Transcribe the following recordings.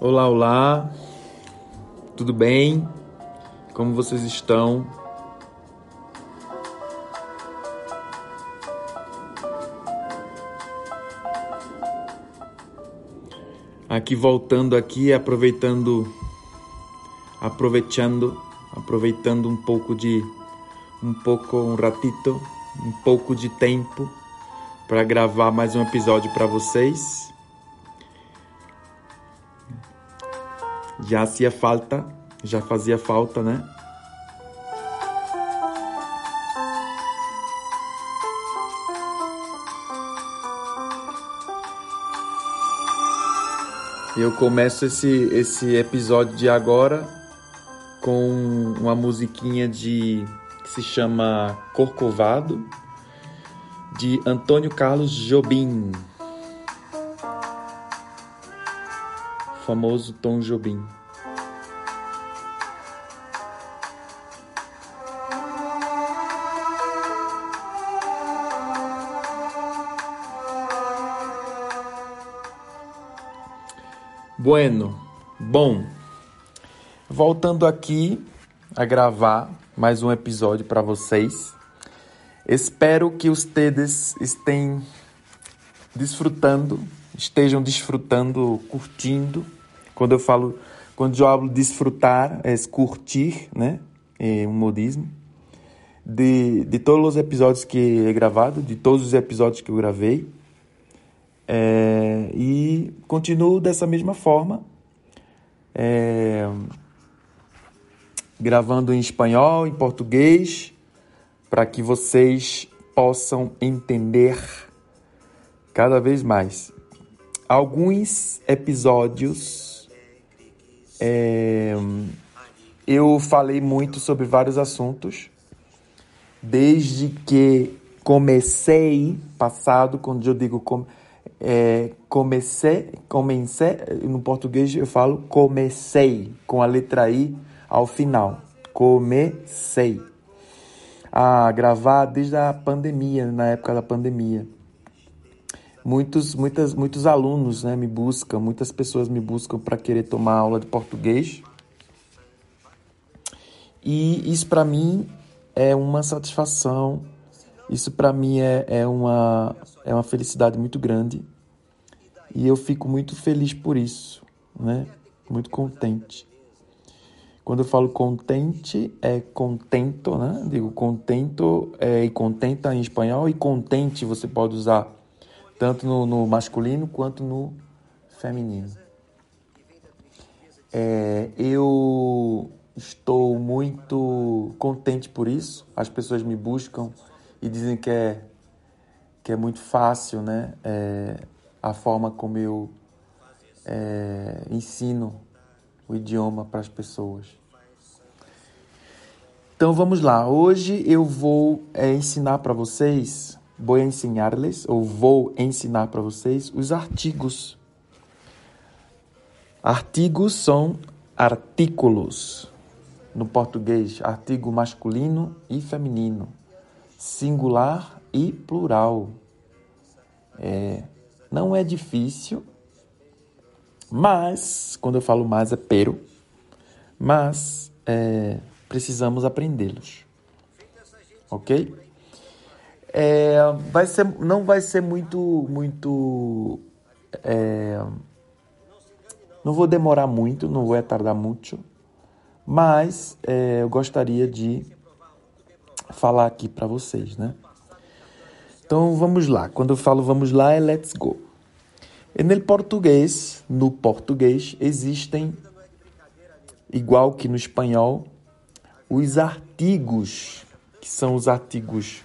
Olá, olá. Tudo bem? Como vocês estão? Aqui voltando aqui, aproveitando aproveitando aproveitando um pouco de um pouco um ratito, um pouco de tempo para gravar mais um episódio para vocês. Já hacía falta, já fazia falta, né? Eu começo esse, esse episódio de agora com uma musiquinha de que se chama Corcovado de Antônio Carlos Jobim. famoso Tom Jobim. Bueno, bom, voltando aqui a gravar mais um episódio para vocês. Espero que vocês estejam desfrutando, estejam desfrutando, curtindo quando eu falo, quando eu hablo desfrutar, é curtir, né? É um modismo. De, de todos os episódios que é gravado, de todos os episódios que eu gravei. É, continuo dessa mesma forma, é, gravando em espanhol, em português, para que vocês possam entender cada vez mais. Alguns episódios é, eu falei muito sobre vários assuntos, desde que comecei, passado, quando eu digo com, é, comecei, comecei, no português eu falo comecei, com a letra I ao final. Comecei a gravar desde a pandemia, na época da pandemia muitos, muitas, muitos alunos né, me buscam, muitas pessoas me buscam para querer tomar aula de português. E isso para mim é uma satisfação, isso para mim é, é, uma, é uma felicidade muito grande. E eu fico muito feliz por isso, né? Muito contente. Quando eu falo contente, é contento, né? Digo contento é, e contenta em espanhol, e contente você pode usar tanto no, no masculino quanto no feminino. É, eu estou muito contente por isso. As pessoas me buscam e dizem que é, que é muito fácil, né? É, a forma como eu é, ensino o idioma para as pessoas. Então vamos lá. Hoje eu vou é, ensinar para vocês vou ensinar-lhes, ou vou ensinar para vocês, os artigos. Artigos são artículos. No português, artigo masculino e feminino, singular e plural. É, não é difícil, mas, quando eu falo mais é pero, mas é, precisamos aprendê-los. Ok? É, vai ser, não vai ser muito, muito. É, não vou demorar muito, não vou tardar muito, mas é, eu gostaria de falar aqui para vocês, né? Então vamos lá. Quando eu falo vamos lá é let's go. E no português, no português existem igual que no espanhol os artigos, que são os artigos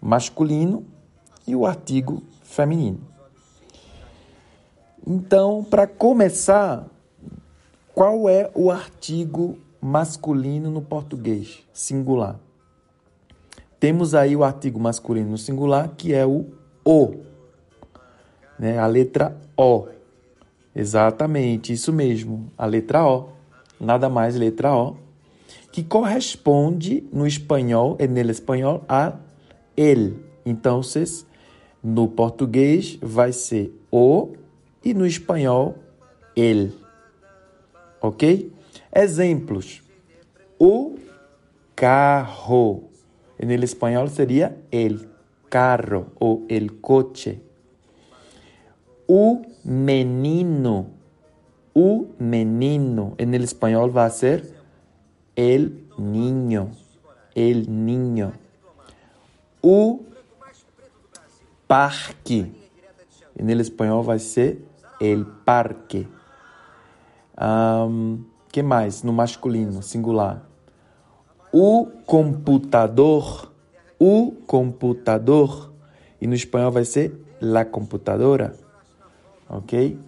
masculino e o artigo feminino. Então, para começar, qual é o artigo masculino no português singular? Temos aí o artigo masculino no singular, que é o o, né? A letra O. Exatamente, isso mesmo, a letra O. Nada mais letra O, que corresponde no espanhol, é no espanhol, a ele. Então, no português vai ser o e no espanhol ele. ok? Exemplos: o carro. En el espanhol seria el carro ou el coche. O menino. O menino. En el espanhol vai ser el niño. El niño. O parque. En el espanhol vai ser el parque. Um, que mais? No masculino, singular. O computador. O computador. E no espanhol vai ser la computadora. Ok?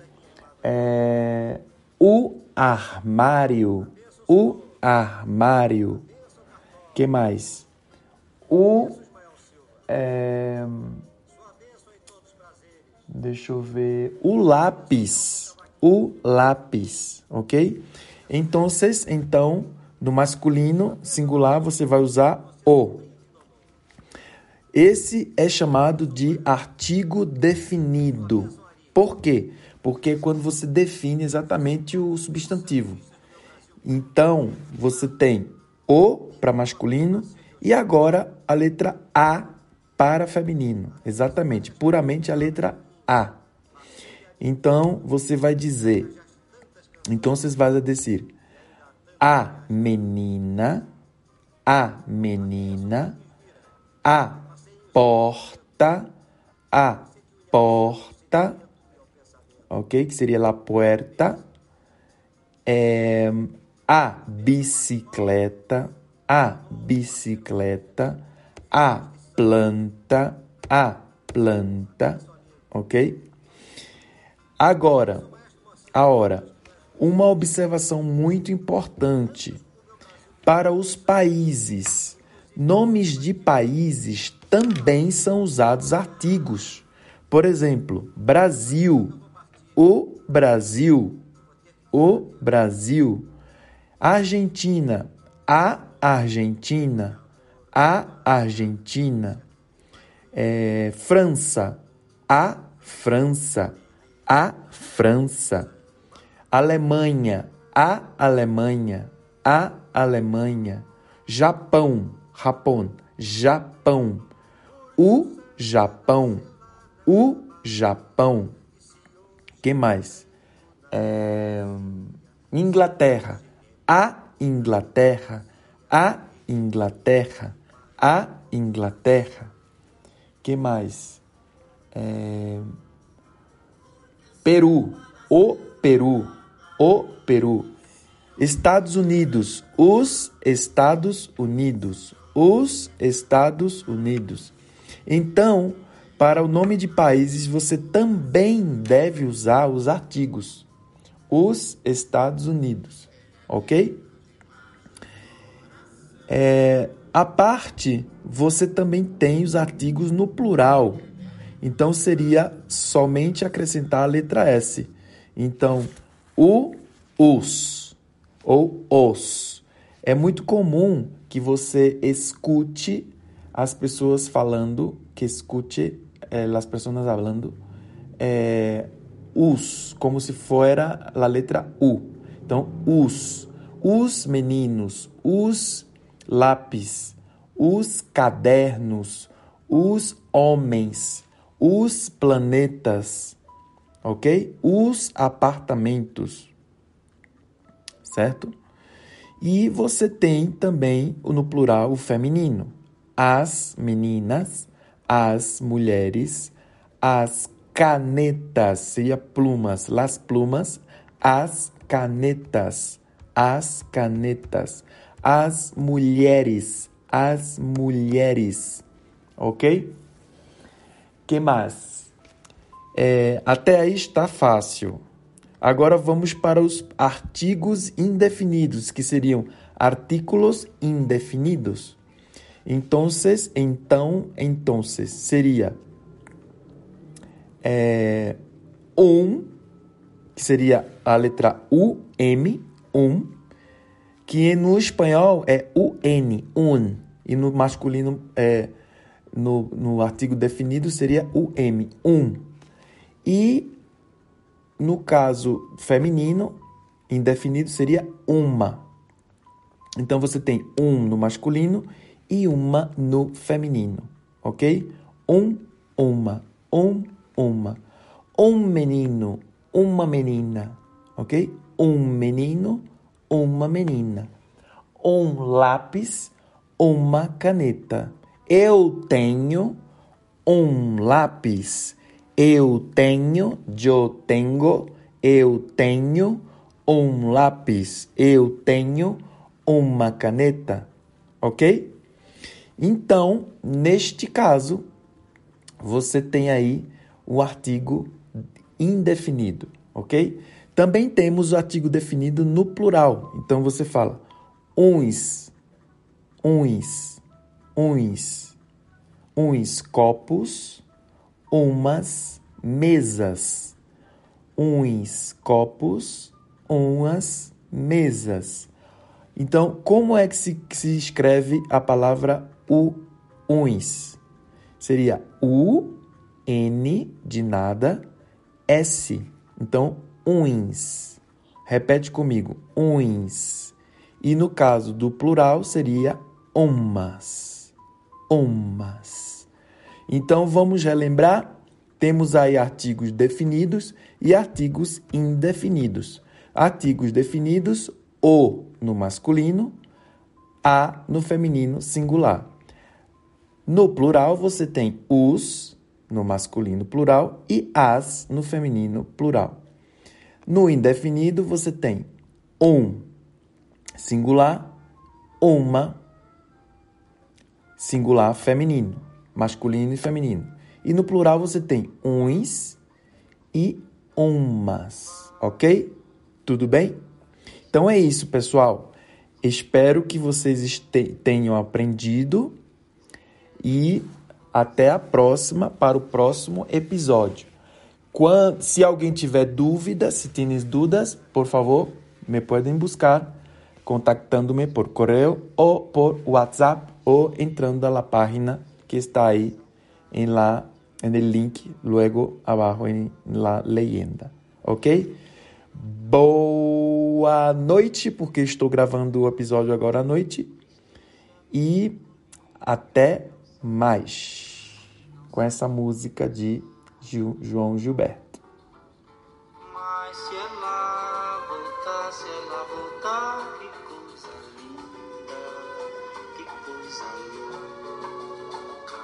É, o armário. O armário. que mais? O. É, deixa eu ver. O lápis. O lápis. Ok? Então, então, no masculino singular, você vai usar o. Esse é chamado de artigo definido. Por quê? Porque é quando você define exatamente o substantivo. Então, você tem o para masculino e agora a letra A para feminino. Exatamente, puramente a letra A. Então, você vai dizer então vocês vão dizer a menina, a menina, a porta, a porta, ok? Que seria la puerta. É, a bicicleta, a bicicleta, a planta, a planta, ok? Agora, a hora uma observação muito importante. Para os países, nomes de países também são usados artigos. Por exemplo, Brasil, o Brasil, o Brasil. Argentina, a Argentina, a Argentina. É, França, a França, a França. Alemanha, a Alemanha, a Alemanha. Japão, Japão, Japão. O Japão, o Japão. Que mais? É... Inglaterra, a Inglaterra, a Inglaterra, a Inglaterra. que mais? É... Peru, o Peru, o Peru. Estados Unidos, os Estados Unidos, os Estados Unidos. Então, para o nome de países, você também deve usar os artigos. Os Estados Unidos, ok? É, a parte, você também tem os artigos no plural. Então, seria somente acrescentar a letra S. Então, o, os ou os. É muito comum que você escute as pessoas falando, que escute eh, as pessoas falando eh, os, como se fora a letra U. Então, os, os meninos, os lápis, os cadernos, os homens, os planetas, ok? Os apartamentos, certo? E você tem também no plural o feminino, as meninas, as mulheres, as canetas, seria plumas, las plumas, as canetas, as canetas, as mulheres, as mulheres, ok? Que mais? É, até aí está fácil. Agora vamos para os artigos indefinidos, que seriam artículos indefinidos. Então, então, então, seria é, um, que seria a letra U, M, um, que no espanhol é UN, un, e no masculino, é, no, no artigo definido, seria UM, um. E no caso feminino, indefinido seria uma. Então você tem um no masculino e uma no feminino, ok? Um, uma, um, uma. Um menino, uma menina, ok? Um menino, uma menina. Um lápis, uma caneta. Eu tenho um lápis. Eu tenho, eu tenho, eu tenho um lápis. Eu tenho uma caneta, ok? Então, neste caso, você tem aí o artigo indefinido, ok? Também temos o artigo definido no plural. Então você fala uns, uns, uns, uns copos, umas mesas, uns copos, umas mesas. Então, como é que se, que se escreve a palavra u, uns? Seria U, N de nada, S. Então, uns. Repete comigo, uns. E no caso do plural seria umas. Umas. Então, vamos relembrar. Temos aí artigos definidos e artigos indefinidos. Artigos definidos, o no masculino, a no feminino singular. No plural, você tem os no masculino plural e as no feminino plural. No indefinido, você tem um singular, uma singular feminino, masculino e feminino. E no plural, você tem uns e umas, ok? Tudo bem? Então é isso, pessoal. Espero que vocês tenham aprendido e até a próxima para o próximo episódio. Quando, se alguém tiver dúvidas, se tienes dúvidas, por favor, me podem buscar contactando-me por correio ou por WhatsApp ou entrando na página que está aí em la en link luego abajo en la leyenda, ok? Boa noite, porque estou gravando o episódio agora à noite e até mais com essa música de Gil, João Gilberto. Mas se ela voltar, se ela voltar, que coisa linda, que coisa louca.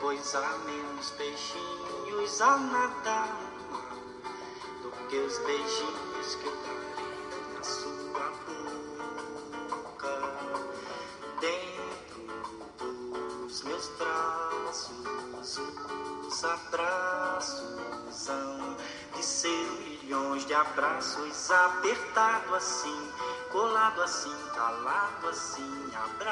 Pois há menos peixinhos a nadar do que os beijinhos que eu darei de abraços, apertado assim, colado assim, calado assim, abraço.